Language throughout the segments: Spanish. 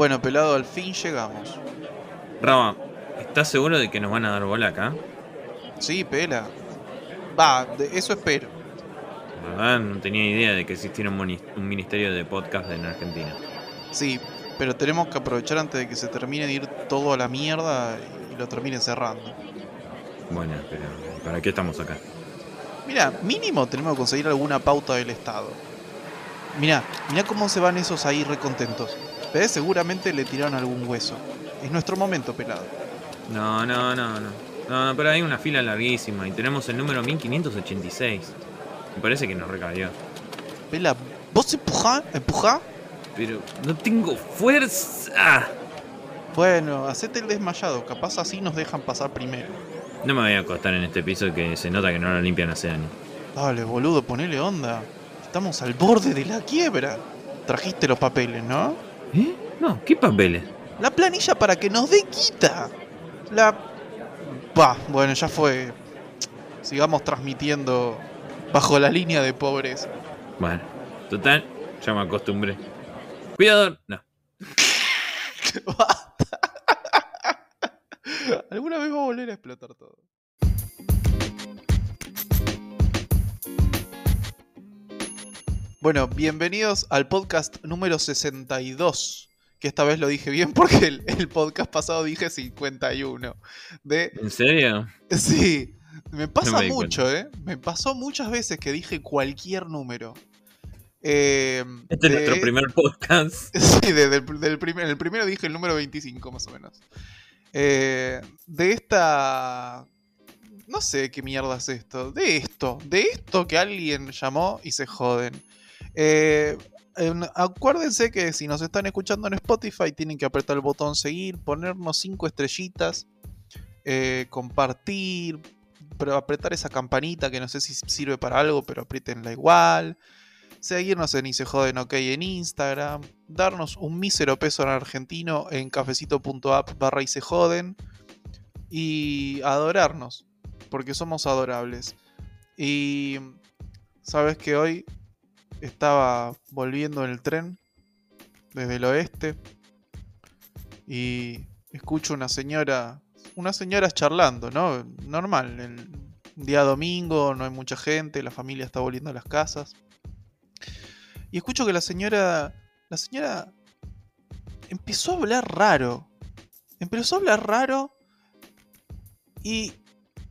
Bueno, pelado, al fin llegamos. Rama, ¿estás seguro de que nos van a dar bola acá? Sí, pela. Va, de eso espero. La verdad, no tenía idea de que existiera un, ministerio de podcast en Argentina. Sí, pero tenemos que aprovechar antes de que se termine de ir todo a la mierda y lo terminen cerrando. Bueno, pero ¿para qué estamos acá? Mira, mínimo tenemos que conseguir alguna pauta del Estado. Mira, mira cómo se van esos ahí recontentos. ¿Ves? Seguramente le tiraron algún hueso. Es nuestro momento, pelado. No, no, no, no. No, pero hay una fila larguísima y tenemos el número 1586. Me parece que nos recabió. Pela, ¿vos empujá? ¿Empujá? Pero no tengo fuerza. Bueno, hacete el desmayado. Capaz así nos dejan pasar primero. No me voy a acostar en este piso que se nota que no lo limpian hace años. Dale, boludo, ponele onda. Estamos al borde de la quiebra. Trajiste los papeles, ¿no? ¿Eh? No, ¿qué papeles? La planilla para que nos dé quita. La... Bah, bueno, ya fue. Sigamos transmitiendo bajo la línea de pobreza. Bueno, total, ya me acostumbré. Cuidado. No. Basta. Alguna vez va a volver a explotar todo. Bueno, bienvenidos al podcast número 62. Que esta vez lo dije bien porque el, el podcast pasado dije 51. De ¿En serio? Sí, me pasa No me di mucho, ¿eh? Me pasó muchas veces que dije cualquier número. Eh, Este es nuestro primer podcast. Sí, desde el, del primer, el primero dije el número 25, más o menos. Eh, de esta... No sé qué mierda es esto. De esto. De esto que alguien llamó y se joden. Eh, en- acuérdense que si nos están escuchando en Spotify tienen que apretar el botón seguir, ponernos cinco estrellitas, eh, compartir, apretar esa campanita que no sé si sirve para algo, pero apriétenla igual. Seguirnos en Y se joden ok en Instagram. Darnos un mísero peso en argentino en cafecito.app barra y se joden. Y adorarnos. Porque somos adorables. Y sabes que hoy estaba volviendo en el tren desde el oeste. Y escucho una señora. Unas señoras charlando, ¿no? Normal. El día domingo, no hay mucha gente, la familia está volviendo a las casas. Y escucho que la señora. La señora. Empezó a hablar raro. Empezó a hablar raro. Y.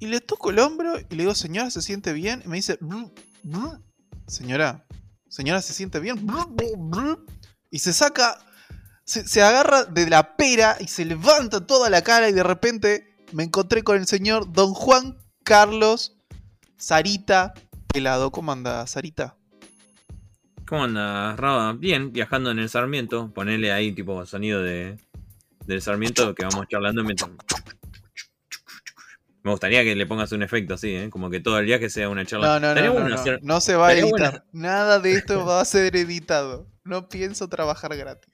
Y le toco el hombro y le digo, señora, ¿se siente bien? Y me dice, "Bru, bru". señora, señora, ¿se siente bien? Bru, bru, bru". Y se saca. Se, se agarra de la pera y se levanta toda la cara. Y de repente me encontré con el señor Don Juan Carlos Sarita Pelado. ¿Cómo anda, Sarita? ¿Cómo andas, Raba? Bien, viajando en el Sarmiento. Ponele ahí tipo sonido de del Sarmiento que vamos charlando mientras. Me gustaría que le pongas un efecto así, ¿eh? Como que todo el viaje sea una charla. No, no, no, no, no, hacer- no se va a editar. Nada de esto va a ser editado. No pienso trabajar gratis.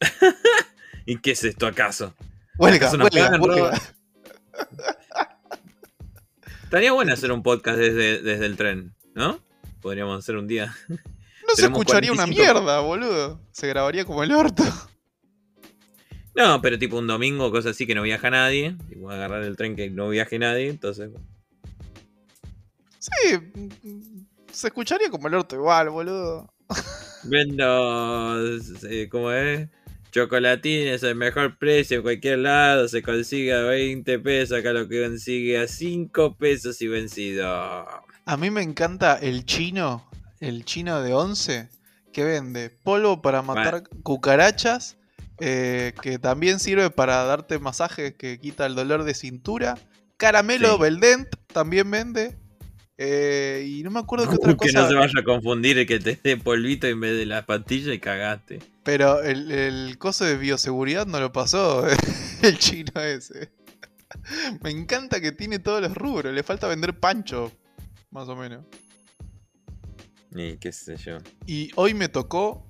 ¿Y qué es esto acaso? Huelga, ¿Acaso huelga, pagan, huelga. Estaría bueno hacer un podcast desde, desde el tren, ¿no? Podríamos hacer un día. No se escucharía una 45 mierda, boludo. Se grabaría como el orto. No, pero tipo un domingo, cosa así que no viaja nadie. Y voy a agarrar el tren que no viaje nadie, entonces. Sí, se escucharía como el orto igual, boludo. Vendo. eh, ¿Cómo es? Chocolatines el mejor precio en cualquier lado. Se consigue a 20 pesos. Acá lo que consigue a 5 pesos y vencido. A mí me encanta el chino, el chino de 11, que vende polvo para matar cucarachas, eh, que también sirve para darte masajes que quita el dolor de cintura. Caramelo Sí. Beldent también vende. eh, y no me acuerdo qué otra que cosa. no se vaya a confundir el que te dé polvito en vez de las pastillas y cagaste. Pero el, el coso de bioseguridad no lo pasó el chino ese. Me encanta que tiene todos los rubros. Le falta vender pancho, más o menos. Y qué sé yo. Y hoy me tocó.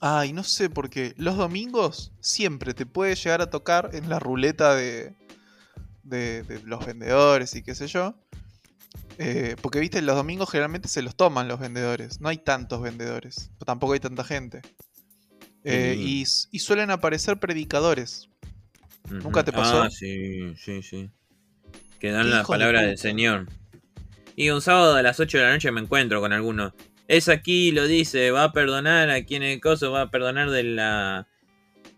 Ay, no sé por qué. Los domingos siempre te puede llegar a tocar en la ruleta de, de, de los vendedores y qué sé yo. Eh, porque viste, los domingos generalmente se los toman los vendedores. No hay tantos vendedores. Tampoco hay tanta gente. Eh, Mm. y, y suelen aparecer predicadores. ¿Nunca te pasó? Ah, sí, sí, sí. Que dan la de palabra del. Señor. Y un sábado a las 8 de la noche me encuentro con alguno. Es aquí, lo dice, va a perdonar a quien el coso, va a perdonar de la,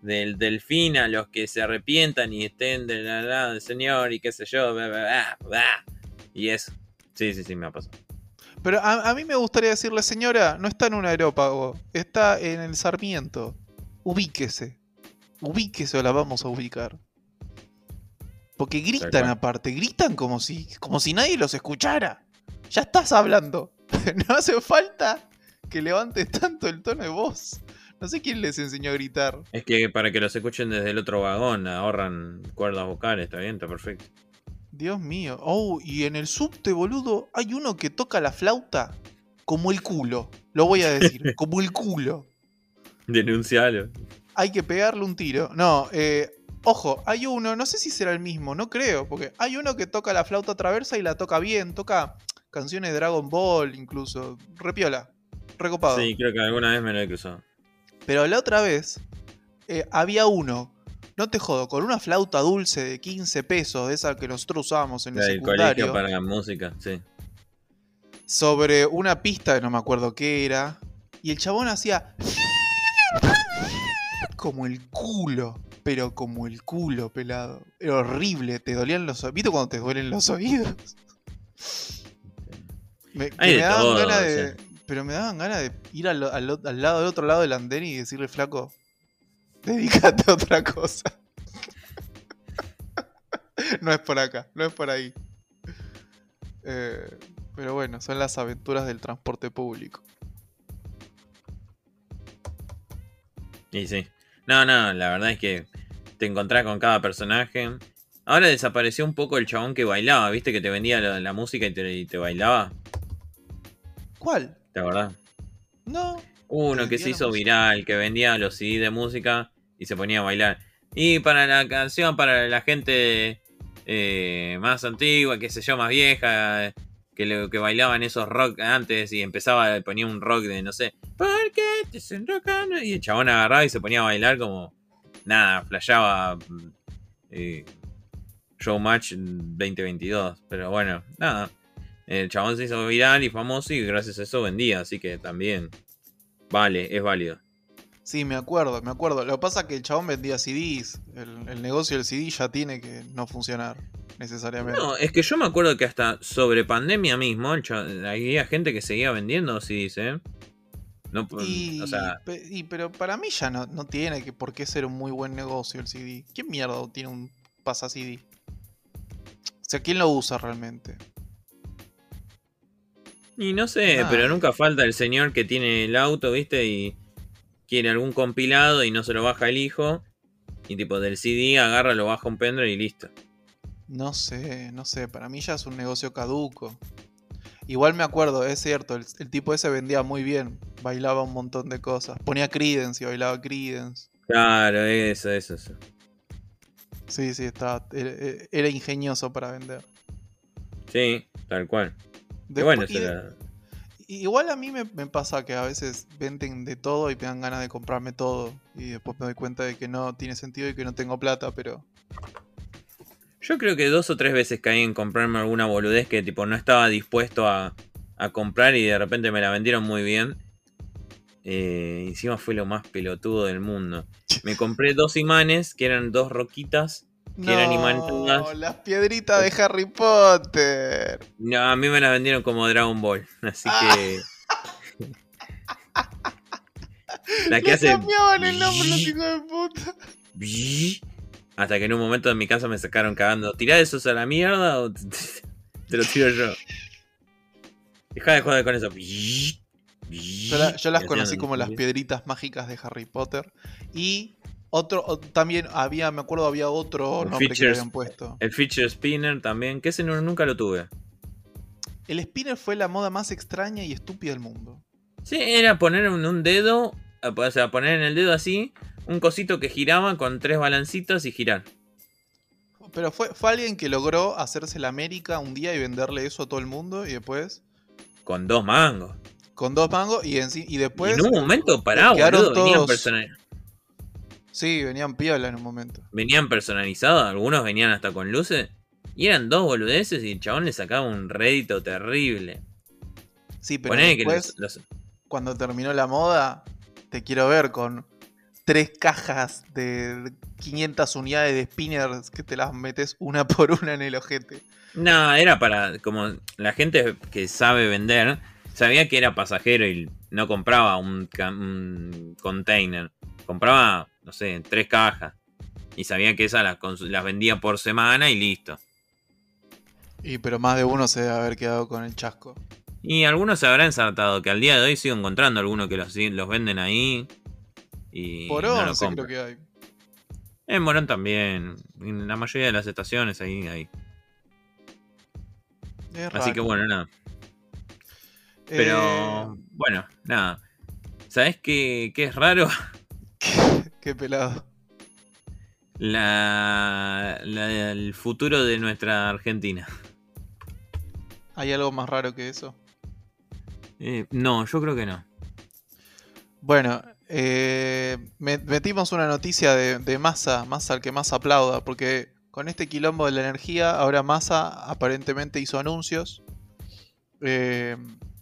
del delfín a los que se arrepientan y estén del lado del Señor y qué sé yo. bla, bla, bla, bla. Y eso. Sí, sí, sí, me ha pasado. Pero a, a mí me gustaría decirle, señora, no está en un aerópago, está en el Sarmiento. Ubíquese. Ubíquese o la vamos a ubicar. Porque gritan aparte, gritan como si, como si nadie los escuchara. Ya estás hablando. no hace falta que levantes tanto el tono de voz. No sé quién les enseñó a gritar. Es que para que los escuchen desde el otro vagón ahorran cuerdas vocales, está bien, está perfecto. Dios mío. Oh, y en el subte, boludo, hay uno que toca la flauta como el culo. Lo voy a decir, como el culo. Denuncialo. Hay que pegarle un tiro. No, eh, ojo, hay uno, no sé si será el mismo, no creo, porque hay uno que toca la flauta traversa y la toca bien, toca canciones de Dragon Ball incluso. Repiola, recopado. Sí, creo que alguna vez me lo he cruzado. Pero la otra vez eh, había uno, no te jodo, con una flauta dulce de 15 pesos, de esa que nosotros usábamos en el Del secundario. colegio para música, sí. sobre una pista que no me acuerdo qué era. Y el chabón hacía. Como el culo. Pero como el culo, pelado. Era horrible. Te dolían los oídos. ¿Viste cuando te duelen los oídos? Me, Hay daban todo, ganas o de. sea. Pero me daban ganas de ir al, al- al lado del otro lado del andén y decirle, flaco, dedícate a otra cosa. no es por acá, no es por ahí. Eh, pero bueno, son las aventuras del transporte público. Y sí. No, no, la verdad es que te encontrás con cada personaje. Ahora desapareció un poco el chabón que bailaba, ¿viste? Que te vendía la, la música y te, y te bailaba. ¿Cuál? ¿Te acordás? No. Uno ¿Te que se hizo música? viral, que vendía los CD de música y se ponía a bailar. Y para la canción, para la gente eh, más antigua, qué sé yo, más vieja, que, le- que bailaban esos rock antes y empezaba, ponía un rock de, no sé, ¿por qué te desenrocan? Y el chabón agarraba y se ponía a bailar como, nada, flasheaba mm, eh, Showmatch 2022. Pero bueno, nada. El chabón se hizo viral y famoso y gracias a eso vendía, así que también vale, es válido. Sí, me acuerdo, me acuerdo. Lo que pasa es que el chabón vendía CDs. El, el negocio del CD ya tiene que no funcionar necesariamente. No, es que yo me acuerdo que hasta sobre pandemia mismo, había gente que seguía vendiendo CDs, ¿eh? No, por- Y, o sea, y- pero para mí ya no, no tiene que por qué ser un muy buen negocio el CD. ¿Quién mierda tiene un pasa CD? O sea, ¿quién lo usa realmente? Y no sé, pero nunca falta el señor que tiene el auto, ¿viste? Y quiere algún compilado y no se lo baja el hijo. Y tipo del CD agarra, lo baja un pendrive y listo. No sé, no sé. Para mí ya es un negocio caduco. Igual me acuerdo, es cierto, el, el tipo ese vendía muy bien. Bailaba un montón de cosas. Ponía Credence y bailaba Credence. Claro, eso, eso, eso. Sí, sí, estaba, era, era ingenioso para vender. Sí, tal cual. Después- bueno, y Igual a mí me, me pasa que a veces venden de todo y me dan ganas de comprarme todo. Y después me doy cuenta de que no tiene sentido y que no tengo plata, pero. Yo creo que dos o tres veces caí en comprarme alguna boludez que tipo no estaba dispuesto a, a comprar y de repente me la vendieron muy bien. Eh, encima fue lo más pelotudo del mundo. Me compré dos imanes que eran dos roquitas. Imantadas. las piedritas de Harry Potter. No, a mí me las vendieron como Dragon Ball. Así Ah. que. la que Le hace. cambiaban el nombre los hijos de puta. Hasta que en un momento en mi casa me sacaron cagando. ¿Tirá esos a la mierda o te, lo tiro yo? Deja de joder con eso. Yo, la- yo las conocí como las piedritas mágicas de Harry Potter. Y otro, también había, me acuerdo, había otro El nombre que le habían puesto. El Feature Spinner también, que ese no- nunca lo tuve. El spinner fue la moda más extraña y estúpida del mundo. Sí, era poner en un dedo, o sea, poner en el dedo así, un cosito que giraba con tres balancitos y girar. Pero fue, fue alguien que logró hacerse la América un día y venderle eso a todo el mundo y después Con dos mangos. con dos mangos y, y después y en un momento pará, boludo, venían todos- persona- Sí, venían piola en un momento. Venían personalizados, algunos venían hasta con luces. Y eran dos boludeces y el chabón le sacaba un rédito terrible. Sí, pero que después, los- los- cuando terminó la moda, te quiero ver con tres cajas de 500 unidades de spinners que te las metes una por una en el ojete. No, era para. Como la gente que sabe vender, sabía que era pasajero y no compraba un container. Compraba, no sé, tres cajas. Y sabía que esas las, vendía por semana y listo. Y pero más de uno se debe haber quedado con el chasco. Y algunos se habrán ensartado, que al día de hoy sigo encontrando algunos que los, los venden ahí. Y Por no lo 11 creo compran. que hay. En Morón también. En la mayoría de las estaciones ahí, ahí. Así que bueno, nada. Pero Eh, bueno, nada. ¿Sabes qué, qué es raro? qué, qué pelado. La, la- el futuro de nuestra Argentina. ¿Hay algo más raro que eso? Eh, no, yo creo que no. Bueno, eh, me- metimos una noticia de, de Massa, Massa al que más aplauda, porque con este quilombo de la energía, ahora Massa aparentemente hizo anuncios. Eh,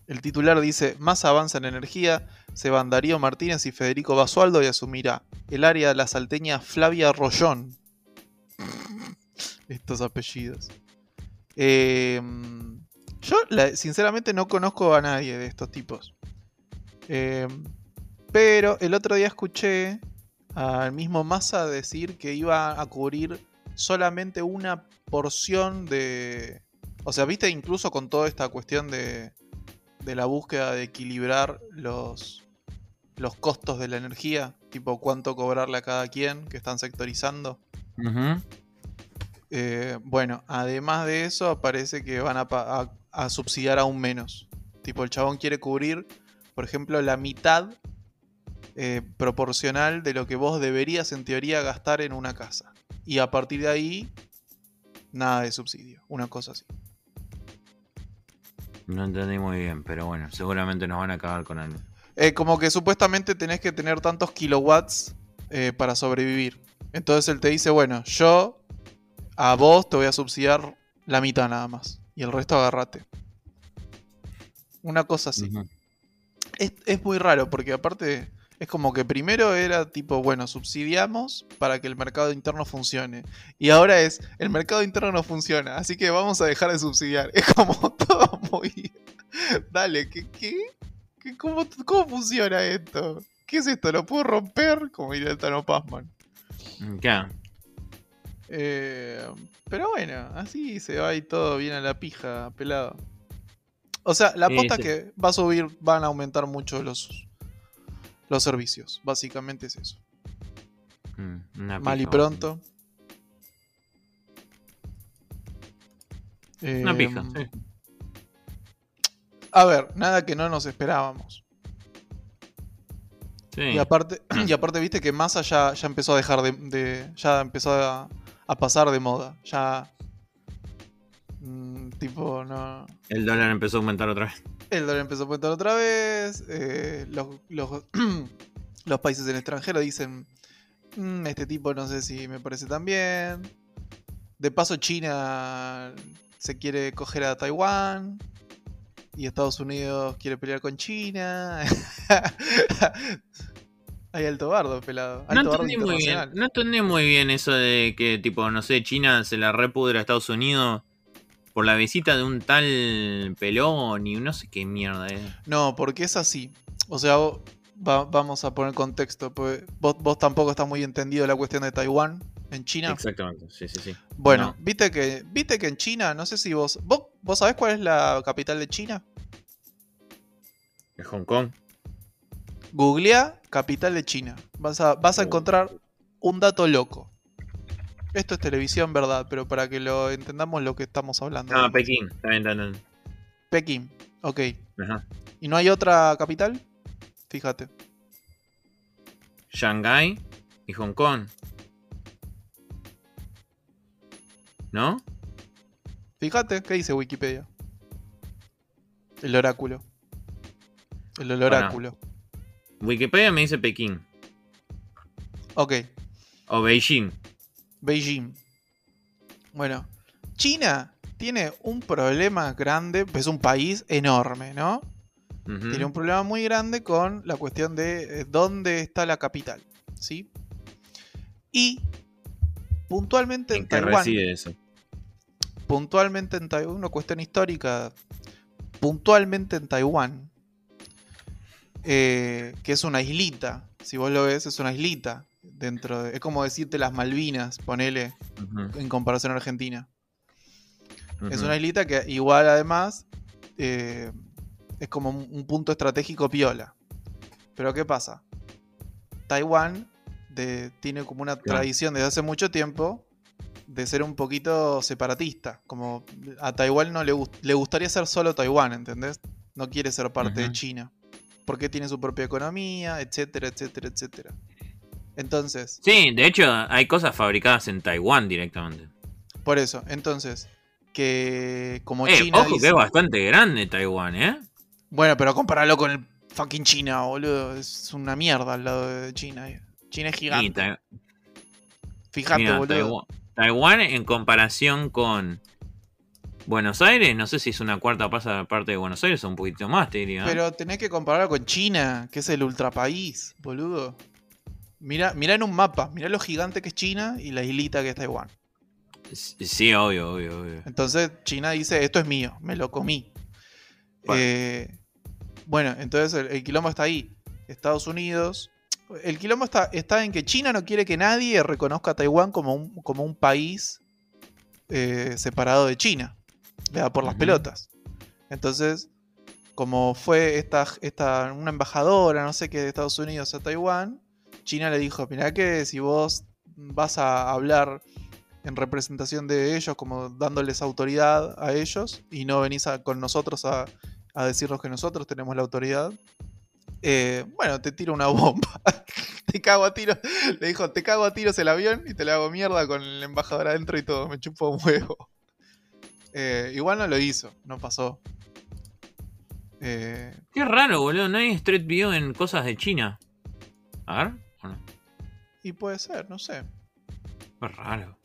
el titular dice, Massa avanza en energía, se van Darío Martínez y Federico Basualdo y asumirá el área de la salteña Flavia Rollón. Estos apellidos. Eh, yo sinceramente no conozco a nadie de estos tipos. Eh, pero el otro día escuché al mismo Massa decir que iba a cubrir solamente una porción de... O sea, viste, incluso con toda esta cuestión de, de la búsqueda de equilibrar los, los costos de la energía, tipo cuánto cobrarle a cada quien que están sectorizando. Eh, bueno, además de eso, parece que van a- a subsidiar aún menos. Tipo, el chabón quiere cubrir, por ejemplo, la mitad eh, proporcional de lo que vos deberías en teoría gastar en una casa. Y a partir de ahí, nada de subsidio. Una cosa así. No entendí muy bien, pero bueno, seguramente nos van a acabar con algo. Eh, como que supuestamente tenés que tener tantos kilowatts eh, para sobrevivir. Entonces él te dice, bueno, yo a vos te voy a subsidiar la mitad nada más. Y el resto agarrate. Una cosa así. Es, es muy raro porque aparte es como que primero era tipo, bueno, subsidiamos para que el mercado interno funcione. Y ahora es, el mercado interno no funciona, así que vamos a dejar de subsidiar. Es como todo muy... Dale, ¿qué, qué? ¿Qué- cómo, cómo funciona esto? ¿Qué es esto? ¿Lo puedo romper? Como diría el Tano Passman. Claro. Eh, pero bueno, así se va y todo bien a la pija, pelado. O sea, la Sí, posta sí. que va a subir, van a aumentar mucho los, los servicios. Básicamente es eso. Mm, Mal y pronto. Una pija, Em, sí. A ver, nada que no nos esperábamos. Sí. Y aparte, y aparte viste que Massa ya, ya empezó a dejar de, de- ya empezó a, a pasar de moda. Ya mm, tipo no. El dólar empezó a aumentar otra vez. El dólar empezó a aumentar otra vez. eh, los, los- los países del extranjero dicen: "Mm, Este tipo no sé si me parece tan bien. De paso, China se quiere coger a Taiwán. Y Estados Unidos quiere pelear con China. Hay alto bardo, pelado. No Alto entendí, muy bien, no entendí muy bien eso de que, tipo, no sé, China se la repudra a Estados Unidos por la visita de un tal pelón y no sé qué mierda es. No, porque es así. O sea, va- vamos a poner contexto. porque vos, vos tampoco estás muy entendido de la cuestión de Taiwán en China. Exactamente, sí, sí, sí. Bueno, No. viste que viste que en China, no sé si vos, vos vos sabés cuál es la capital de China? En Hong Kong. Googlea capital de China. Vas a vas a encontrar un dato loco. Esto es televisión, verdad, pero para que lo entendamos lo que estamos hablando. Ah, Pekín. Bien, está Pekín. Ok. Ajá. ¿Y no hay otra capital? Fíjate. Shanghái y Hong Kong. ¿No? Fíjate, ¿qué dice Wikipedia? El oráculo. El oráculo. Wikipedia me dice Pekín. Ok, O Beijing. Beijing. Bueno, China tiene un problema grande, es un país enorme, ¿no? Tiene un problema muy grande con la cuestión de eh, dónde está la capital, ¿sí? Y puntualmente en, ¿En qué Taiwán, eso? puntualmente en Taiwán, una cuestión histórica, puntualmente en Taiwán, eh, que es una islita, si vos lo ves, es una islita dentro de, es como decirte las Malvinas, ponele, en comparación a Argentina. Es una islita que igual además eh, es como un, un punto estratégico piola. Pero ¿qué pasa? Taiwán de- tiene como una Claro. tradición desde hace mucho tiempo de ser un poquito separatista. Como a Taiwán no le, gust- le gustaría ser solo Taiwán, ¿entendés? No quiere ser parte de. China. Porque tiene su propia economía, etcétera, etcétera, etcétera. Entonces, Sí, de hecho hay cosas fabricadas en Taiwán directamente. por eso, entonces, que como Eh, China ojo que es bastante grande Taiwán, ¿eh? Bueno, pero compararlo con el fucking China, boludo. Es una mierda al lado de China. eh. China es gigante. Tai- Fíjate, mira, boludo. Taiwán, Taiwán en comparación con Buenos Aires, no sé si es una cuarta pasa parte de Buenos Aires o un poquito más, te diría. ¿eh? Pero tenés que compararlo con China, que es el ultrapaís, boludo. Mira, mira en un mapa, mira lo gigante que es China y la islita que es Taiwán. Sí, obvio, obvio, obvio. Entonces China dice, esto es mío, me lo comí. Bueno. Eh, bueno, entonces el, el quilombo está ahí. Estados Unidos. El quilombo está, está en que China no quiere que nadie reconozca a Taiwán como un, como un país eh, separado de China. Le da por las pelotas. Entonces, como fue esta, esta, una embajadora, no sé qué, de Estados Unidos a Taiwán, China le dijo, mirá que si vos vas a hablar en representación de ellos, como dándoles autoridad a ellos, y no venís con nosotros a, a decirnos que nosotros tenemos la autoridad, eh, bueno, te tiro una bomba. te cago a tiros. Le dijo, te cago a tiros el avión y te le hago mierda con el embajador adentro y todo. Me chupo un huevo. Eh, igual no lo hizo, no pasó. Eh, Qué raro, boludo. No hay Street View en cosas de China. A ver. ¿O no? y puede ser, no sé. Qué raro.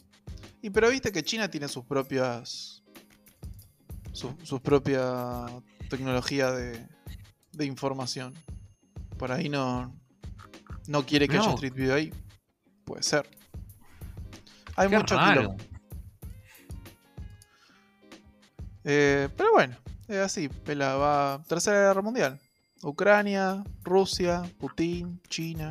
Y pero viste que China tiene sus propias. Su, sus propia tecnología de, de información. Por ahí no. No quiere que haya No. Street View ahí. Puede ser. Hay Qué mucho raro. Eh, pero bueno, es así. Pela va. Tercera guerra mundial. Ucrania, Rusia, Putin, China.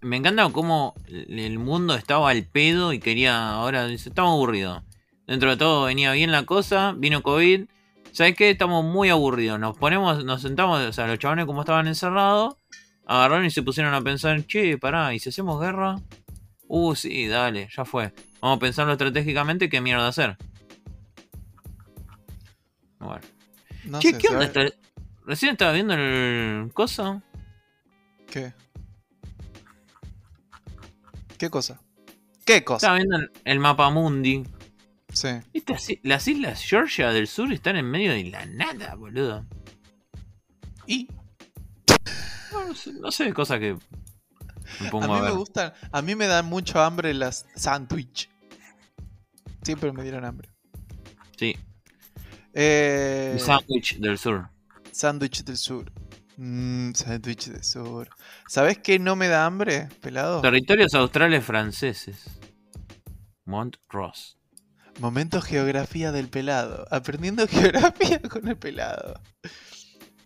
Me encanta cómo el mundo estaba al pedo y quería. Ahora dice: Estamos aburridos. Dentro de todo venía bien la cosa. Vino COVID. ¿Sabes qué? Estamos muy aburridos. Nos ponemos, nos sentamos. O sea, los chabones, como estaban encerrados, agarraron y se pusieron a pensar: Che, pará, ¿y si hacemos guerra? Uh, sí, dale, ya fue. Vamos a pensarlo estratégicamente qué mierda hacer. Bueno. No che, sé, ¿qué onda? Recién estaba viendo el coso. ¿Qué? ¿Qué cosa? ¿Qué cosa? Estaba viendo el- mapa mundi. Sí. Estas las islas Georgia del sur están en medio de la nada, boludo. Y No, no sé, no sé, cosa que me a pongo mí a, me ver. gustan, a mí me dan mucho hambre las sándwich. Siempre me dieron hambre. Sí, Eh, sándwich del sur. sándwich del sur. Mmm, sándwich del sur. ¿Sabes qué no me da hambre, pelado? Territorios australes franceses. Mont Ross. Momento geografía del pelado. Aprendiendo geografía con el pelado.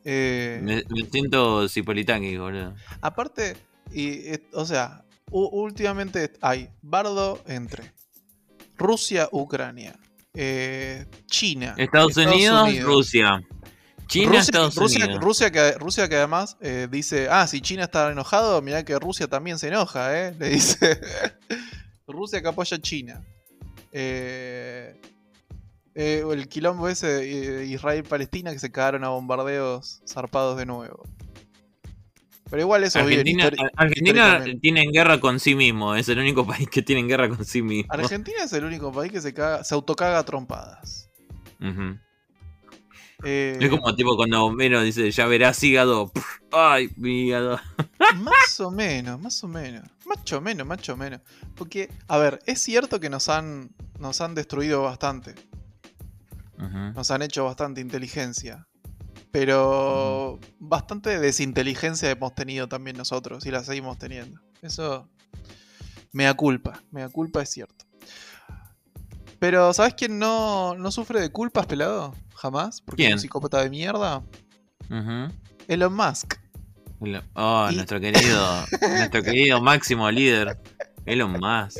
Eh, Me, me siento Cipolitaki, boludo. Aparte, y, eh, o sea, últimamente hay bardo entre Rusia, Ucrania, eh, China, Estados, Unidos, Rusia. China, Rusia, Estados Rusia- Unidos. Rusia que, Rusia que además eh, dice, ah, si China está enojado, mirá que Rusia también se enoja, ¿eh? Le dice Rusia que apoya a China. Eh, eh, el quilombo ese eh, Israel-Palestina que se cagaron a bombardeos zarpados de nuevo. Pero igual eso Argentina, Argentina tiene guerra con sí mismo. Es el único país que tiene guerra con sí mismo. Argentina es el único país que se, caga, se autocaga a trompadas. Ujú. Eh, Es como tipo cuando Homero dice, ya verás hígado. Pff, Ay, mi hígado. Más o menos, más o menos. Macho menos, macho menos. Porque, a ver, es cierto que nos han, nos han destruido bastante. Nos han hecho bastante inteligencia. Pero bastante desinteligencia hemos tenido también nosotros y la seguimos teniendo. Eso me da culpa. Me da culpa, es cierto. Pero, ¿sabes quién no, no sufre de culpas, pelado? Jamás. Porque es un psicópata de mierda. Elon Musk. Oh, Y- nuestro querido, nuestro querido máximo líder. Elon Musk.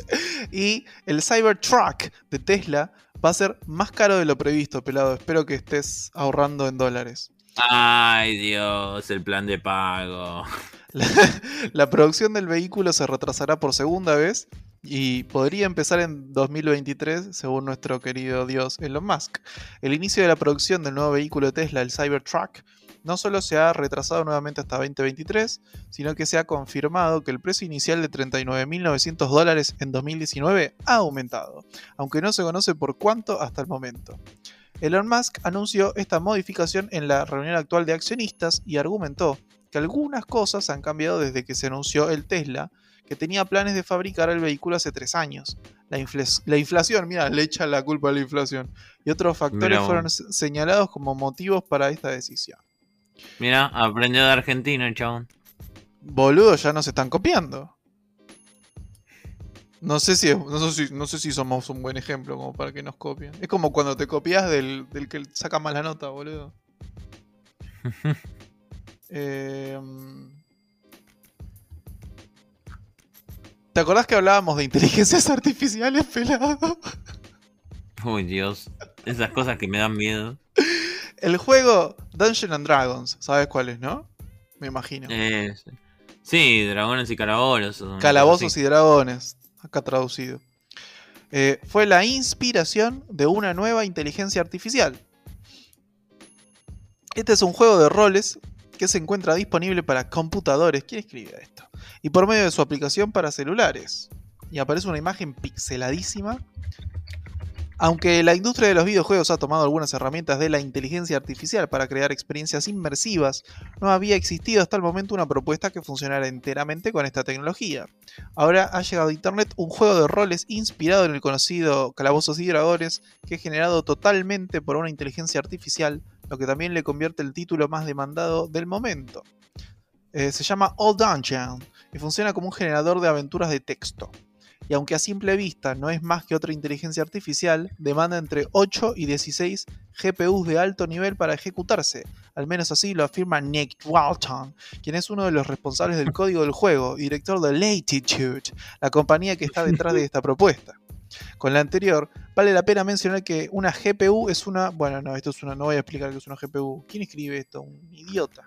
Y el Cybertruck de Tesla va a ser más caro de lo previsto, pelado. Espero que estés ahorrando en dólares. Ay, Dios, el plan de pago. La, la producción del vehículo se retrasará por segunda vez y podría empezar en 2023, según nuestro querido dios Elon Musk. El inicio de la producción del nuevo vehículo Tesla, el Cybertruck, no solo se ha retrasado nuevamente hasta 2023, sino que se ha confirmado que el precio inicial de 39.900 dólares en 2019 ha aumentado, aunque no se conoce por cuánto hasta el momento. Elon Musk anunció esta modificación en la reunión actual de accionistas y argumentó que algunas cosas han cambiado desde que se anunció el Tesla, que tenía planes de fabricar el vehículo hace tres años. La, inflación, mira, le echa la culpa a la inflación. Y otros factores Mirá fueron se- señalados como motivos para esta decisión. Mira, aprendió de argentino el chabón. Boludo, ya nos están copiando. No sé, si, es- no, sé si, no sé si somos un buen ejemplo como para que nos copien. Es como cuando te copias del, del que saca más la nota, boludo. Eh, ¿Te acordás que hablábamos de inteligencias artificiales, pelado? Uy, Dios. Esas cosas que me dan miedo. El juego Dungeons and Dragons, ¿sabes cuál es, no? Me imagino. Eh, sí, dragones y calabozos. Calabozos y dragones, acá traducido. Eh, fue la inspiración de una nueva inteligencia artificial. Este es un juego de roles que se encuentra disponible para computadores. ¿Quién escribe esto? Y por medio de su aplicación para celulares. Y aparece una imagen pixeladísima. Aunque la industria de los videojuegos ha tomado algunas herramientas de la inteligencia artificial para crear experiencias inmersivas, no había existido hasta el momento una propuesta que funcionara enteramente con esta tecnología. Ahora ha llegado a internet un juego de roles inspirado en el conocido Calabozos y Dragones, que es generado totalmente por una inteligencia artificial, lo que también le convierte el título más demandado del momento. Eh, se llama All Dungeon y funciona como un generador de aventuras de texto. Y aunque a simple vista no es más que otra inteligencia artificial, demanda entre 8 y 16 GPUs de alto nivel para ejecutarse. Al menos así lo afirma Nick Walton, quien es uno de los responsables del código del juego y director de Latitude, la compañía que está detrás de esta propuesta. Con la anterior, vale la pena mencionar que una GPU es una. Bueno, no, esto es una. No voy a explicar qué es una GPU. ¿Quién escribe esto? Un idiota.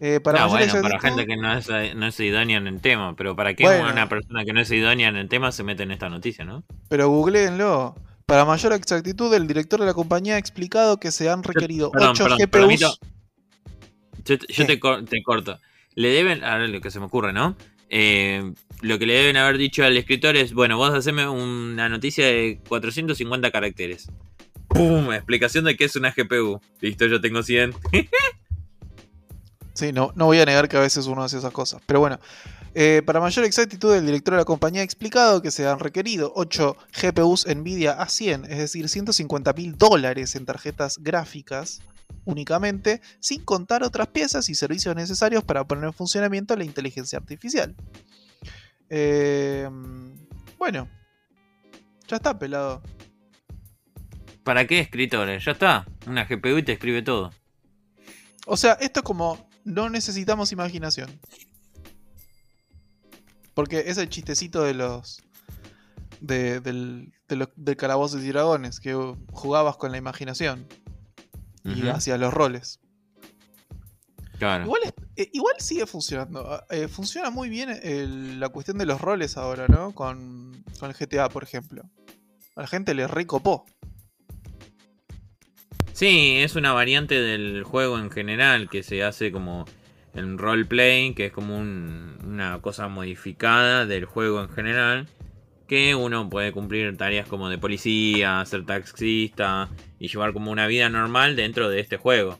Eh, para no, bueno, para gente que no es, no es idónea en el tema, pero ¿para qué Bueno. una persona que no es idónea en el tema se mete en esta noticia, no? Pero googleenlo. Para mayor exactitud, el director de la compañía ha explicado que se han requerido perdón, 8 perdón, GPUs. permito- Yo, te- yo te, cor- te corto. Le deben, ahora lo que se me ocurre, ¿no? Eh, lo que le deben haber dicho al escritor es, bueno, vos haceme una noticia de 450 caracteres. ¡Pum! Explicación de qué es una GPU. Listo, yo tengo 100. Sí, no, no voy a negar que a veces uno hace esas cosas. Pero bueno, eh, para mayor exactitud, el director de la compañía ha explicado que se han requerido 8 GPUs Nvidia A100, es decir, 150 mil dólares en tarjetas gráficas únicamente, sin contar otras piezas y servicios necesarios para poner en funcionamiento la inteligencia artificial. Eh, bueno, ya está pelado. ¿Para qué escritores? Ya está. Una GPU y te escribe todo. O sea, esto es como no necesitamos imaginación. Porque es el chistecito de los. De, del, de los de calabozos y dragones, que jugabas con la imaginación y hacías los roles. Claro. Igual, es- eh, igual sigue funcionando. Ah, eh, funciona muy bien el- la cuestión de los roles ahora, ¿no? Con, con el GTA, por ejemplo. A la gente le recopó. Sí, es una variante del juego en general que se hace como en roleplay, que es como un- una cosa modificada del juego en general, que uno puede cumplir tareas como de policía, ser taxista y llevar como una vida normal dentro de este juego.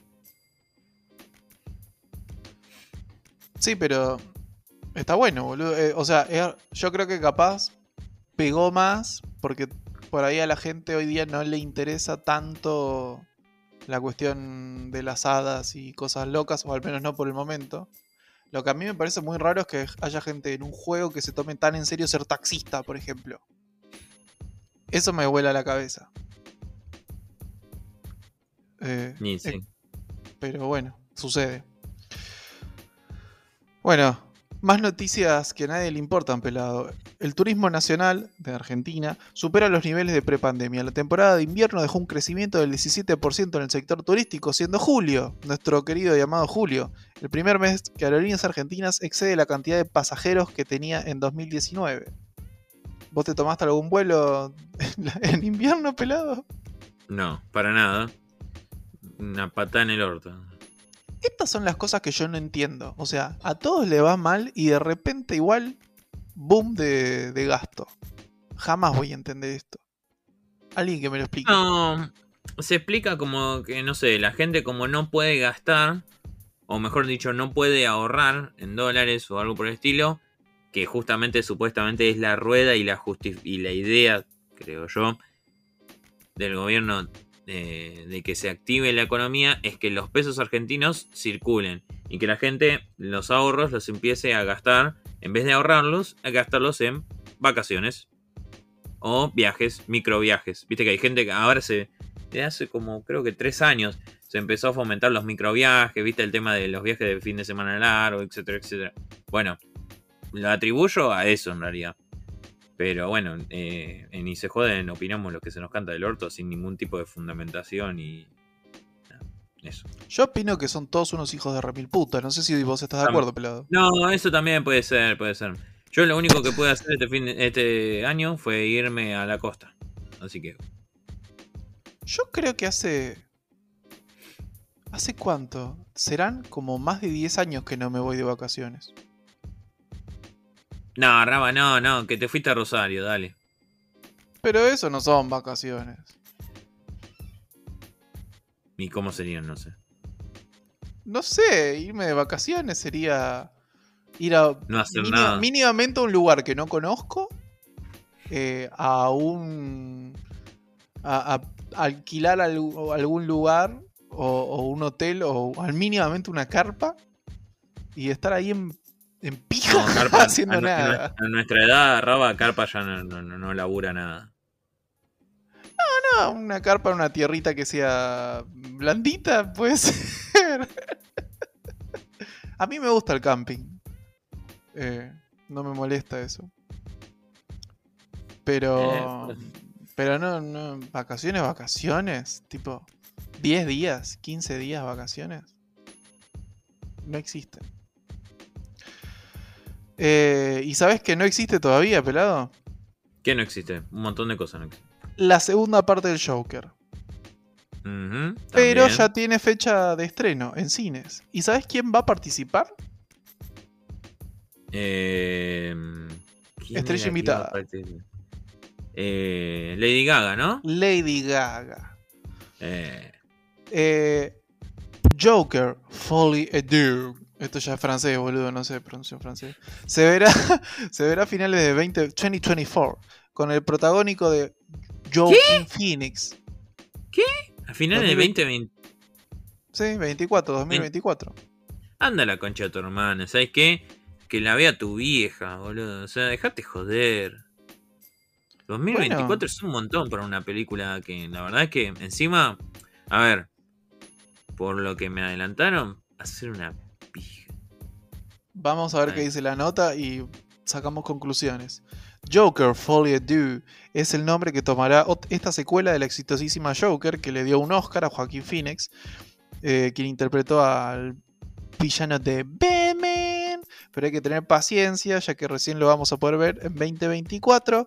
Sí, pero está bueno, boludo. Eh, o sea, eh, yo creo que capaz pegó más porque por ahí a la gente hoy día no le interesa tanto la cuestión de las hadas y cosas locas, o al menos no por el momento. Lo que a mí me parece muy raro es que haya gente en un juego que se tome tan en serio ser taxista, por ejemplo. Eso me vuela la cabeza. Eh, eh, pero bueno, sucede. Bueno, más noticias que a nadie le importan, pelado. El turismo nacional de Argentina supera los niveles de prepandemia. La temporada de invierno dejó un crecimiento del 17% en el sector turístico, siendo julio, nuestro querido llamado julio, el primer mes que Aerolíneas Argentinas excede la cantidad de pasajeros que tenía en 2019. ¿Vos te tomaste algún vuelo en invierno, pelado? No, para nada. Una patada en el orto. Estas son las cosas que yo no entiendo. O sea, a todos le va mal y de repente igual, boom de, gasto. Jamás voy a entender esto. Alguien que me lo explique. No, se explica como que, no sé, la gente como no puede gastar, o mejor dicho, no puede ahorrar en dólares o algo por el estilo, que justamente supuestamente es la rueda y la, y la idea, creo yo, del gobierno de, que se active la economía es que los pesos argentinos circulen y que la gente los ahorros los empiece a gastar, en vez de ahorrarlos, gastarlos en vacaciones o viajes, microviajes. Viste que hay gente que ahora se, de hace como creo que tres años, se empezó a fomentar los microviajes, viste el tema de los viajes de fin de semana largo, etcétera, etcétera. Bueno, lo atribuyo a eso en realidad. Pero bueno, eh, Y se joden opinamos lo que se nos canta del orto sin ningún tipo de fundamentación y. eso. Yo opino que son todos unos hijos de remil puta. No sé si vos estás de acuerdo, pelado. No, eso también puede ser, puede ser. Yo lo único que pude hacer este, fin este año fue irme a la costa. Así que. Yo creo que hace. ¿Hace cuánto? Serán como más de 10 años que no me voy de vacaciones. No, Rama, no, no, que te fuiste a Rosario, dale. Pero eso no son vacaciones. ¿Y cómo serían? No sé. No sé, irme de vacaciones sería ir a no hacer nada. mínimamente a un lugar que no conozco, eh, a un a, alquilar algún lugar o, o, un hotel o al mínimamente una carpa y estar ahí en en pija haciendo nada. A, nuestra edad, Raba, carpa ya no, labura nada. Una carpa en una tierrita que sea blandita, puede ser. a mí me gusta el camping. Eh, no me molesta eso. Pero. Eh. Pero no, no. Vacaciones, vacaciones. Tipo, 10 días, 15 días vacaciones. No existen. Eh, ¿Y sabes que no existe todavía, pelado? ¿Qué no existe? Un montón de cosas no existen. La segunda parte del Joker. Pero ya tiene fecha de estreno en cines. ¿Y sabes quién va a participar? Eh, Estrella invitada. Eh, Lady Gaga, ¿no? Lady Gaga. Joker, Folly Adieu. Esto ya es francés, boludo, no sé pronunciar francés. Se verá, se verá a finales de 2024 con el protagónico de Joaquin Phoenix. ¿Qué? ¿A finales de 2020? Sí, 24, 2024. Anda la concha de tu hermana, ¿sabes qué? Que la vea tu vieja, boludo. O sea, dejate joder. 2024 es un montón para una película que la verdad es que encima, a ver, por lo que me adelantaron, ser una Vamos a ver qué dice la nota y sacamos conclusiones. Joker Folie Du es el nombre que tomará esta secuela de la exitosísima Joker que le dio un Oscar a Joaquín Phoenix, eh, quien interpretó al villano de Batman. Pero hay que tener paciencia ya que recién lo vamos a poder ver en 2024.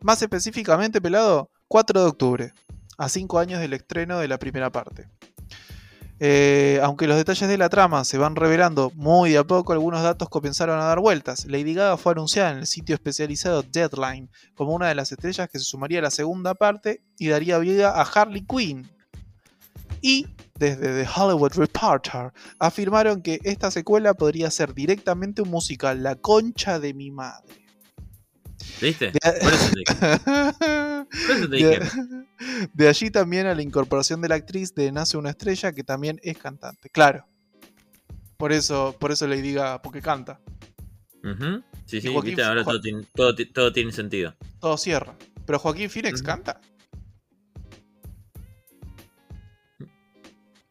Más específicamente, pelado, 4 de octubre, a 5 años del estreno de la primera parte. Eh, aunque los detalles de la trama se van revelando muy de a poco, algunos datos comenzaron a dar vueltas. Lady Gaga fue anunciada en el sitio especializado Deadline como una de las estrellas que se sumaría a la segunda parte y daría vida a Harley Quinn. Y desde The Hollywood Reporter afirmaron que esta secuela podría ser directamente un musical, La concha de mi madre. ¿Viste? De, Por eso te dije. Por eso te dije. de- allí también a la incorporación de la actriz de Nace una estrella, que también es cantante. Claro. Por eso, por eso le diga, porque canta. Sí, sí, Joaquín viste, ahora todo tiene, todo, todo tiene sentido. Todo cierra. Pero Joaquín Phoenix Ujú. canta.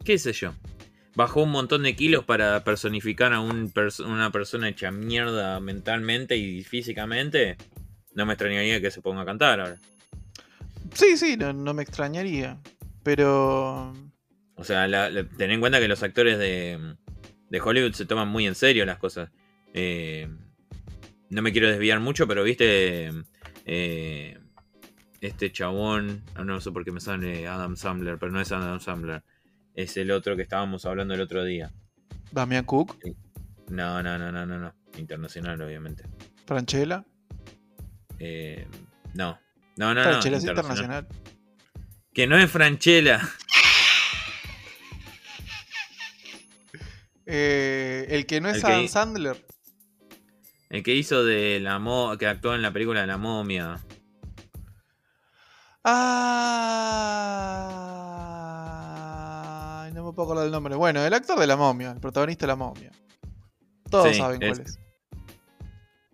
¿Qué sé yo? Bajó un montón de kilos para personificar a un pers- una persona hecha mierda mentalmente y físicamente. No me extrañaría que se ponga a cantar ahora. Sí, sí, no, no me extrañaría. Pero. O sea, la- la- ten en cuenta que los actores de, de Hollywood se toman muy en serio las cosas. Eh, no me quiero desviar mucho, pero viste. eh, este chabón. ah, No sé por qué me sale Adam Sandler, pero no es Adam Sandler. Es el otro que estábamos hablando el otro día. Damián Cook, No, no, no, no, no, no. Internacional, obviamente. Franchella. Eh, no. No, no, no. Franchella es internacional. internacional. Que no es Franchella. Eh, el que no es El que- Adam Sandler. El que hizo de la mo que actuó en la película de la momia. Ah, no me puedo acordar del nombre. Bueno, el actor de la momia, el protagonista de la momia. Todos Sí, saben cuál es.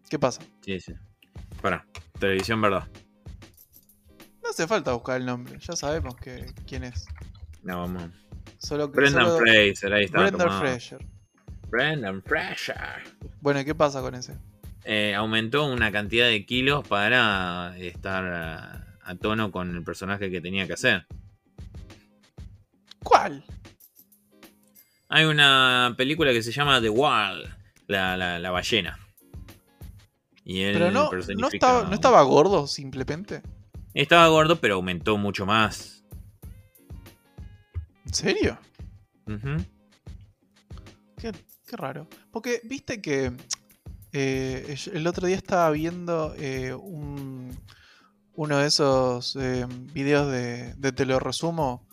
¿Qué pasa? Sí, sí. Pará. Televisión, verdad. No hace falta buscar el nombre, ya sabemos que, quién es. No, vamos. Solo que Brendan solo- Fraser, ahí está. Brendan. Fraser. Brendan Fraser. Bueno, ¿y qué pasa con ese? Eh, aumentó una cantidad de kilos para estar a, a tono con el personaje que tenía que hacer. ¿Cuál? Hay una película que se llama The Wall, la, la, la ballena. Y él Pero no, no, estaba, no estaba gordo simplemente. Estaba gordo, pero aumentó mucho más. ¿En serio? Qué, qué raro. Porque viste que eh, el otro día estaba viendo eh, un, uno de esos eh, videos de, de Te lo resumo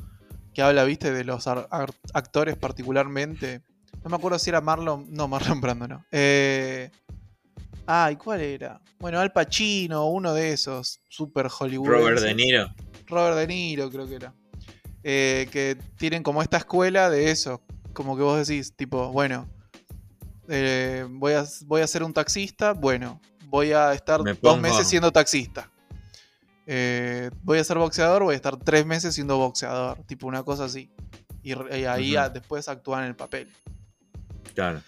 que habla, viste, de los actores particularmente. No me acuerdo si era Marlon. No, Marlon Brando no. Eh, ay, ¿cuál era? Bueno, Al Pacino, uno de esos. Super Hollywood. Robert De Niro. Robert De Niro, creo que era. Eh, que tienen como esta escuela de eso. Como que vos decís, tipo, bueno, eh, voy, a, voy a ser un taxista, bueno, voy a estar Me dos meses siendo taxista. Eh, voy a ser boxeador, voy a estar tres meses siendo boxeador, tipo una cosa así. Y, ahí a- después actúan en el papel. Claro.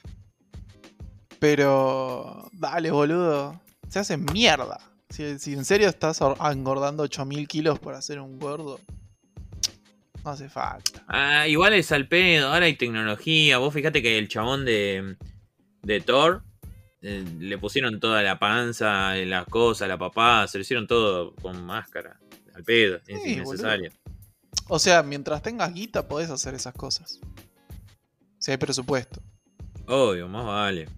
Pero, dale, boludo, se hace mierda. Si, si en serio estás or- engordando 8000 kilos por hacer un gordo, no hace falta. Ah, igual es al pedo, ahora hay tecnología. Vos fíjate que el chabón de, de Thor eh, le pusieron toda la panza, las cosas, la papada, se lo hicieron todo con máscara. Al pedo, es Sí, innecesario. O sea, mientras tengas guita podés hacer esas cosas. Si hay presupuesto. Obvio, más vale.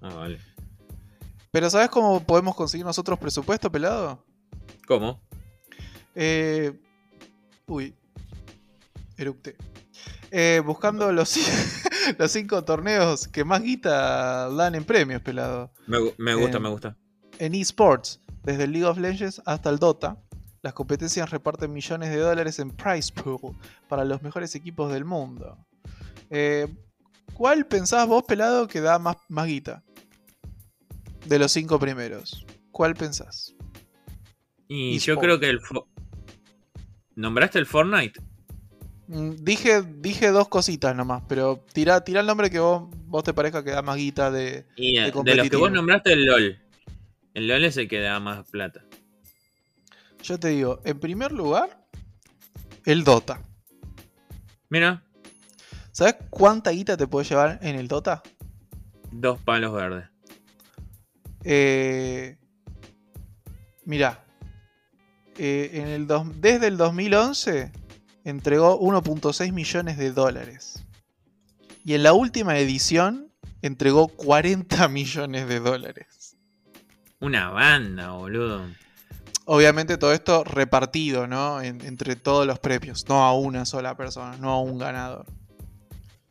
Más vale. Pero ¿sabes cómo podemos conseguir nosotros presupuesto, pelado? ¿Cómo? Eh, uy. Eructé. Eh, buscando los, los cinco torneos que más guita dan en premios, pelado. Me, gu- me gusta, me gusta. En esports, desde el League of Legends hasta el Dota, las competencias reparten millones de dólares en prize pool para los mejores equipos del mundo. Eh, ¿Cuál pensás vos, pelado, que da más, más guita? De los cinco primeros. ¿Cuál pensás? Y yo creo que el... ¿Nombraste el Fortnite? Mm, Dije, dije dos cositas nomás, pero tira, tira el nombre que vos, vos te parezca que da más guita de... Y De eh, de los que vos nombraste, el LOL. El LOL es el que da más plata. Yo te digo, en primer lugar, el Dota. Mira, ¿Sabes cuánta guita te puede llevar en el Dota? dos palos verdes. Eh, mira, eh, en el dos- desde el 2011 entregó 1.6 millones de dólares. Y en la última edición entregó 40 millones de dólares. Una banda, boludo. Obviamente todo esto repartido, ¿no? En- entre todos los premios, no a una sola persona, no a un ganador.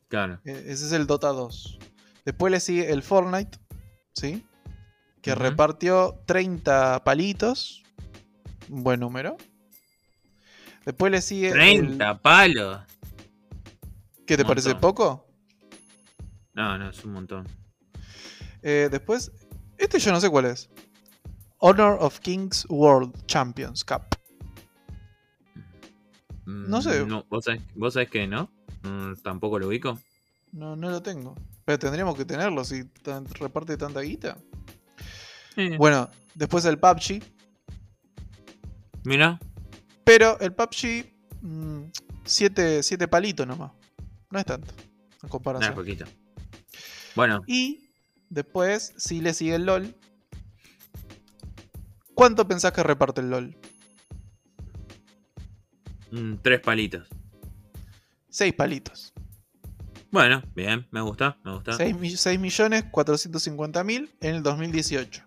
Claro. E- Ese es el Dota 2. Después le sigue el Fortnite, ¿sí? Que repartió 30 palitos, un buen número. Después le sigue... el- 30 palos. ¿Qué te parece poco? No, no, es un montón. Eh, después, este yo no sé cuál es. Honor of Kings World Champions Cup. Mm, No sé. No, ¿vos, sabés, vos sabés que no? Mm, Tampoco lo ubico. No, no lo tengo. Pero tendríamos que tenerlo si tan- reparte tanta guita. Bueno, después el PUBG. Mira, Pero el PUBG, 7 palitos nomás. No es tanto, en comparación. poquito. Bueno, y después, si le sigue el LOL. ¿Cuánto pensás que reparte el LOL? mm, tres palitos. 6 palitos. Bueno, bien, me gusta, me gusta. 6, millones 450 mil en el 2018.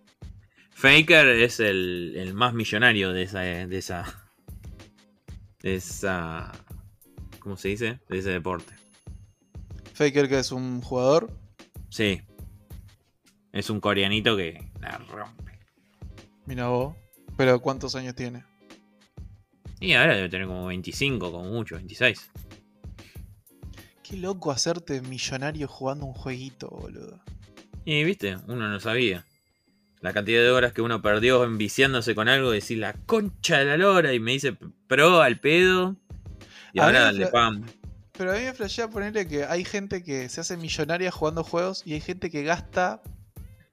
Faker es el, el más millonario de esa, de esa. De esa. ¿Cómo se dice? De ese deporte. Faker, que es un jugador. Sí. Es un coreanito que la rompe. Mira vos. Pero ¿cuántos años tiene? Y ahora debe tener como 25, como mucho, 26. Qué loco hacerte millonario jugando un jueguito, boludo. Y viste, uno no sabía. La cantidad de horas que uno perdió enviciándose con algo, decir la concha de la lora y me dice pro al pedo. Y A ahora le pam. Pero a mí me flashea ponerle que hay gente que se hace millonaria jugando juegos y hay gente que gasta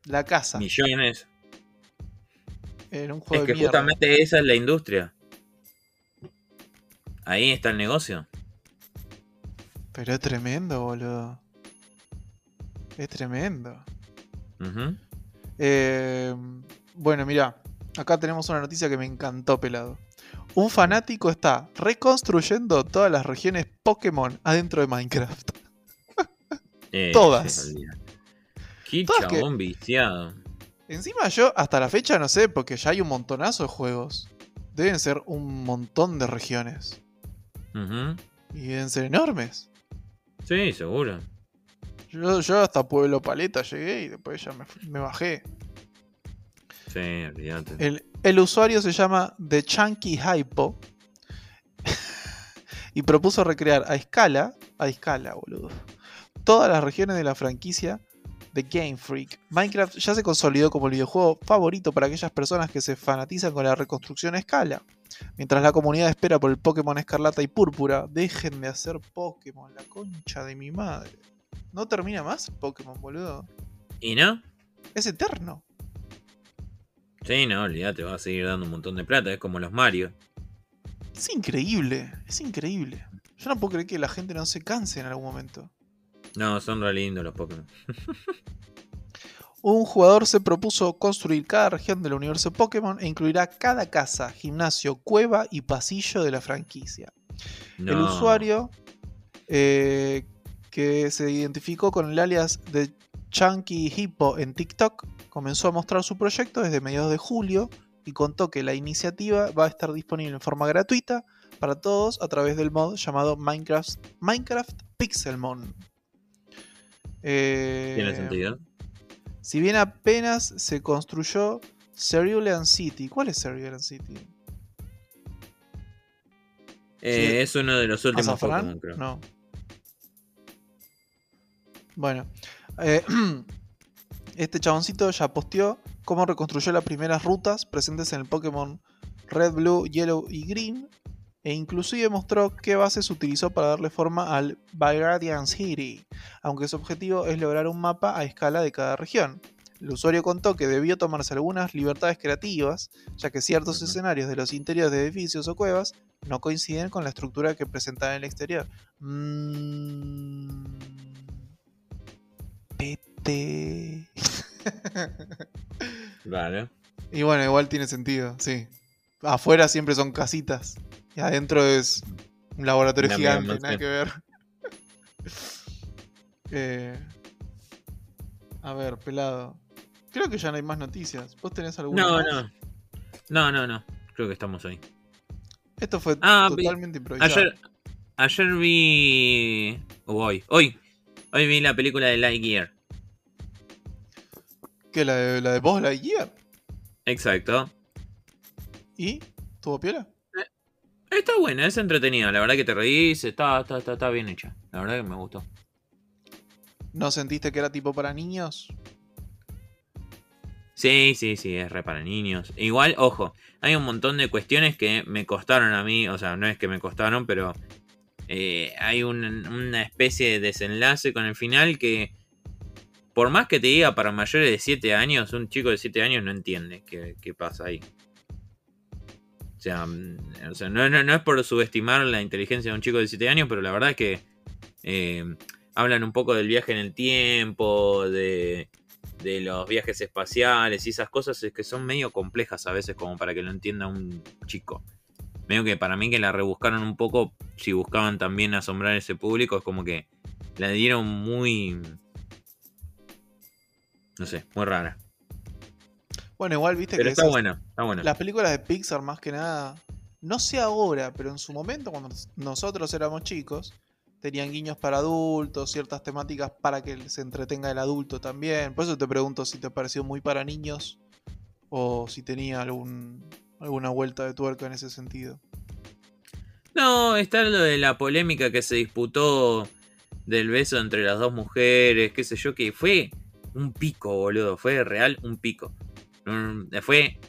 la casa Millones. en un juego Es que de mierda. justamente esa es la industria. Ahí está el negocio. Pero es tremendo, boludo. Es tremendo. Eh, bueno, mira, acá tenemos una noticia que me encantó, pelado. Un fanático está reconstruyendo todas las regiones Pokémon adentro de Minecraft. Eh, Todas. Qué Todas que- chabón viciado. Encima yo hasta la fecha no sé, porque ya hay un montonazo de juegos. Deben ser un montón de regiones. Y deben ser enormes. Sí, seguro. Yo, yo hasta Pueblo Paleta llegué y después ya me, bajé. Sí, olvídate. El, el usuario se llama The Chunky Hypo. y propuso recrear a escala, a escala, boludo, todas las regiones de la franquicia de Game Freak. Minecraft ya se consolidó como el videojuego favorito para aquellas personas que se fanatizan con la reconstrucción a escala. Mientras la comunidad espera por el Pokémon Escarlata y Púrpura, dejen de hacer Pokémon, la concha de mi madre. No termina más Pokémon, boludo. ¿Y no? Es eterno. Sí, no, olvídate, va a seguir dando un montón de plata. Es como los Mario. Es increíble, es increíble. Yo no puedo creer que la gente no se canse en algún momento. No, son re lindos los Pokémon. Un jugador se propuso construir cada región del universo Pokémon e incluirá cada casa, gimnasio, cueva y pasillo de la franquicia. No. El usuario eh, que se identificó con el alias de Chunky Hippo en TikTok comenzó a mostrar su proyecto desde mediados de julio y contó que la iniciativa va a estar disponible en forma gratuita para todos a través del mod llamado Minecraft, Minecraft Pixelmon. Eh, Tiene sentido. Si bien apenas se construyó Cerulean City. ¿Cuál es Cerulean City? Eh, es uno de los últimos ¿Azafrán? Pokémon, creo. No. Bueno. eh, este chaboncito ya posteó cómo reconstruyó las primeras rutas presentes en el Pokémon Red, Blue, Yellow y Green. E inclusive mostró qué bases utilizó para darle forma al Byradian City, aunque su objetivo es lograr un mapa a escala de cada región. El usuario contó que debió tomarse algunas libertades creativas, ya que ciertos escenarios de los interiores de edificios o cuevas no coinciden con la estructura que presentaba en el exterior. Mm, Vale. y bueno, igual tiene sentido, sí. Afuera siempre son casitas. Y adentro es un laboratorio gigante, nada que ver. Eh, a ver, pelado. Creo que ya no hay más noticias. ¿Vos tenés alguna? No, más? no. No, no, no. Creo que estamos ahí. Esto fue Ah, vi- totalmente improvisado. Ayer, ayer vi. o hoy. Hoy. Hoy vi la película de Lightyear. ¿Qué? ¿La de, la de Buzz Lightyear? Exacto. ¿Y? ¿Tuvo piola? Está buena, es entretenida. La verdad que te reís. Está, está, está, está bien hecha. La verdad que me gustó. ¿No sentiste que era tipo para niños? Sí, sí, sí, es re para niños. Igual, ojo, hay un montón de cuestiones que me costaron a mí, o sea, no es que me costaron, pero eh, hay un- una especie de desenlace con el final que, por más que te diga para mayores de 7 años, un chico de 7 años no entiende qué, pasa ahí. O sea, mm, no, es por subestimar la inteligencia de un chico de 7 años, pero la verdad es que eh, hablan un poco del viaje en el tiempo, de, de los viajes espaciales y esas cosas es que son medio complejas a veces como para que lo entienda un chico. Medio que para mí que la rebuscaron un poco, si buscaban también asombrar a ese público, es como que la dieron muy... No sé, muy rara. Bueno, igual viste Pero que está esas- está buena. las películas de Pixar más que nada, no sé ahora, pero en su momento cuando nosotros éramos chicos, tenían guiños para adultos, ciertas temáticas para que se entretenga el adulto también. Por eso te pregunto si te pareció muy para niños o si tenía algún, alguna vuelta de tuerca en ese sentido. No, está lo de la polémica que se disputó del beso entre las dos mujeres, qué sé yo, que fue un pico, boludo. Fue real un pico. Mm, Fue,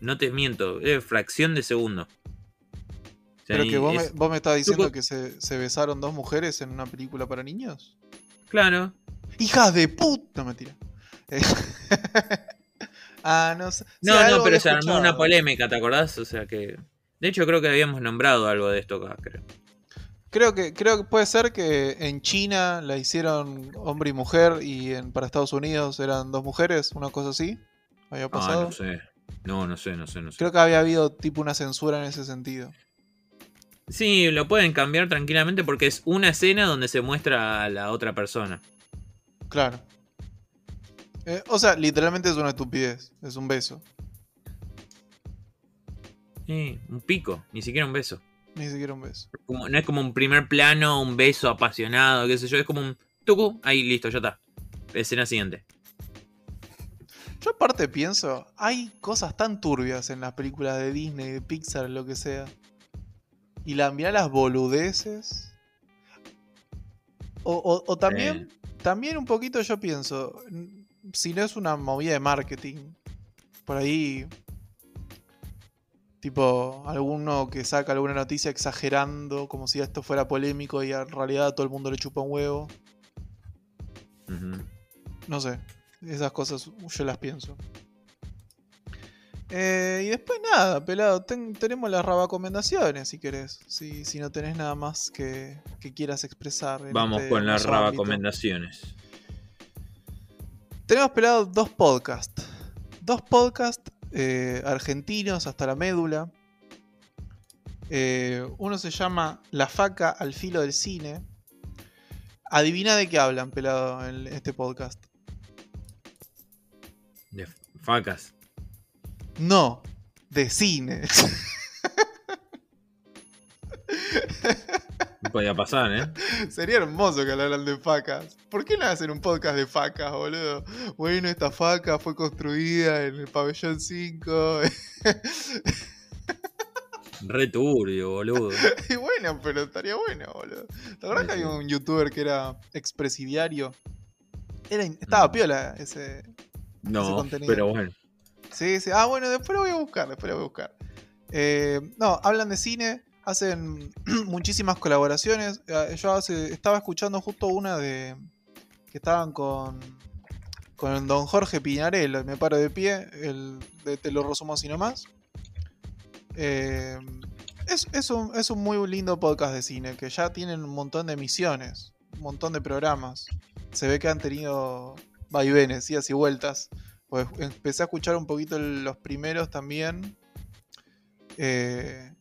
no te miento, es fracción de segundo. O sea, Pero que vos, es- me, vos me estás diciendo que se, se besaron dos mujeres en una película para niños. Claro. ¡Hijas de puta! Mentira. Eh, ah, no sé. No, no, pero se armó una polémica, ¿te acordás? O sea que... De hecho, creo que habíamos nombrado algo de esto acá, creo. Creo que, creo que puede ser que en China la hicieron hombre y mujer y en, para Estados Unidos eran dos mujeres, una cosa así. Había Ah, pasado. no sé. No, no sé, no sé, no sé. Creo que había habido tipo una censura en ese sentido. Sí, lo pueden cambiar tranquilamente porque es una escena donde se muestra a la otra persona. Claro. Eh, o sea, literalmente es una estupidez. Es un beso. Sí, un pico, ni siquiera un beso. Ni siquiera un beso. Como- no es como un primer plano, un beso apasionado, qué sé yo, es como un tucu, ahí listo, ya está. Escena siguiente. Yo aparte pienso, hay cosas tan turbias en las películas de Disney, de Pixar, lo que sea. Y la mirá las boludeces. O, o- o también, también un poquito yo pienso, si no es una movida de marketing, por ahí, tipo, alguno que saca alguna noticia exagerando, como si esto fuera polémico y en realidad a todo el mundo le chupa un huevo. No sé, esas cosas yo las pienso. Eh, y después nada, pelado, ten- tenemos las rabacomendaciones si querés. Si, si no tenés nada más que, que quieras expresar. Vamos este con las recomendaciones. Tenemos pelado dos podcasts. Dos podcasts eh, argentinos hasta la médula. Eh, uno se llama La faca al filo del cine. Adivina de qué hablan, pelado, en este podcast. De facas. No, de cine. podía pasar, ¿eh? Sería hermoso que hablaran de facas. ¿Por qué no hacen un podcast de facas, boludo? Bueno, esta faca fue construida en el pabellón 5. Re turbio, boludo. y bueno, pero estaría bueno, boludo. ¿Te acuerdas que había un youtuber que era expresidiario? Era, estaba Mm. piola ese. No, contenido. pero bueno. Sí, sí. Ah, bueno, después lo voy a buscar, después lo voy a buscar. Eh, no, hablan de cine, hacen muchísimas colaboraciones. Eh, Yo estaba escuchando justo una de que estaban con con don Jorge Piñarello, me paro de pie, el de Te lo resumo así nomás. Eh, es, es un, es un muy lindo podcast de cine, que ya tienen un montón de emisiones, un montón de programas. Se ve que han tenido vaivenes, idas y vueltas. Pues empecé a escuchar un poquito los primeros también. Eh,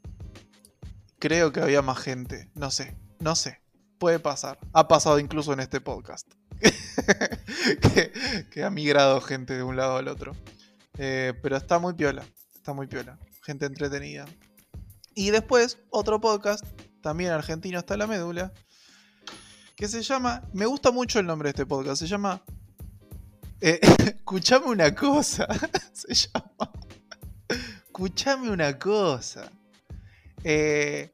creo que había más gente. No sé, no sé. puede pasar. Ha pasado incluso en este podcast. que, ha migrado gente de un lado al otro. Eh, pero está muy piola. Está muy piola. Gente entretenida. Y después, otro podcast, también argentino hasta la médula. Que se llama. Me gusta mucho el nombre de este podcast. Se llama. Eh, escuchame una cosa. se llama. Escuchame una cosa. Eh,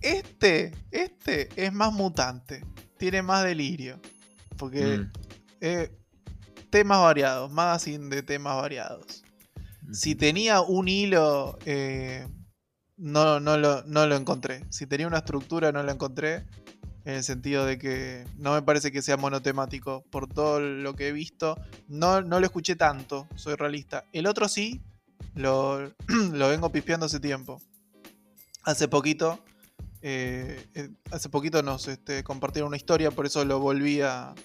este, este es más mutante. Tiene más delirio. Porque mm. eh, temas variados, magazine de temas variados. Si tenía un hilo, eh, no, no, lo, no lo encontré. Si tenía una estructura, no lo encontré. En el sentido de que no me parece que sea monotemático. Por todo lo que he visto, no, no lo escuché tanto, soy realista. El otro sí, lo, lo vengo pispeando hace tiempo. Hace poquito eh, eh, hace poquito nos este, compartieron una historia, por eso lo volví a,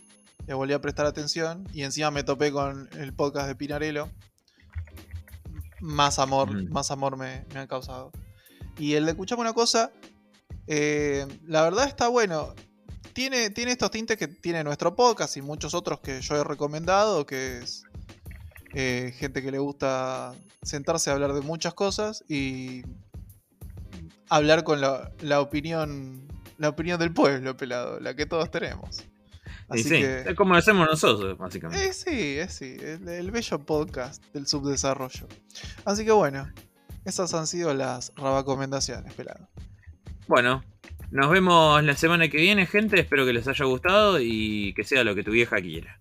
le volví a prestar atención. Y encima me topé con el podcast de Pinarello. Más amor, más amor me, han causado. Y el de escuchamos una cosa, eh, la verdad está bueno. Tiene, tiene estos tintes que tiene nuestro podcast y muchos otros que yo he recomendado, que es gente que le gusta sentarse a hablar de muchas cosas y hablar con la, opinión la opinión del pueblo, pelado, la que todos tenemos. Así sí, es como hacemos nosotros, básicamente. Eh, sí, es sí, el, bello podcast del subdesarrollo. Así que bueno, esas han sido las recomendaciones, pelado. Bueno, nos vemos la semana que viene, gente. Espero que les haya gustado y que sea lo que tu vieja quiera.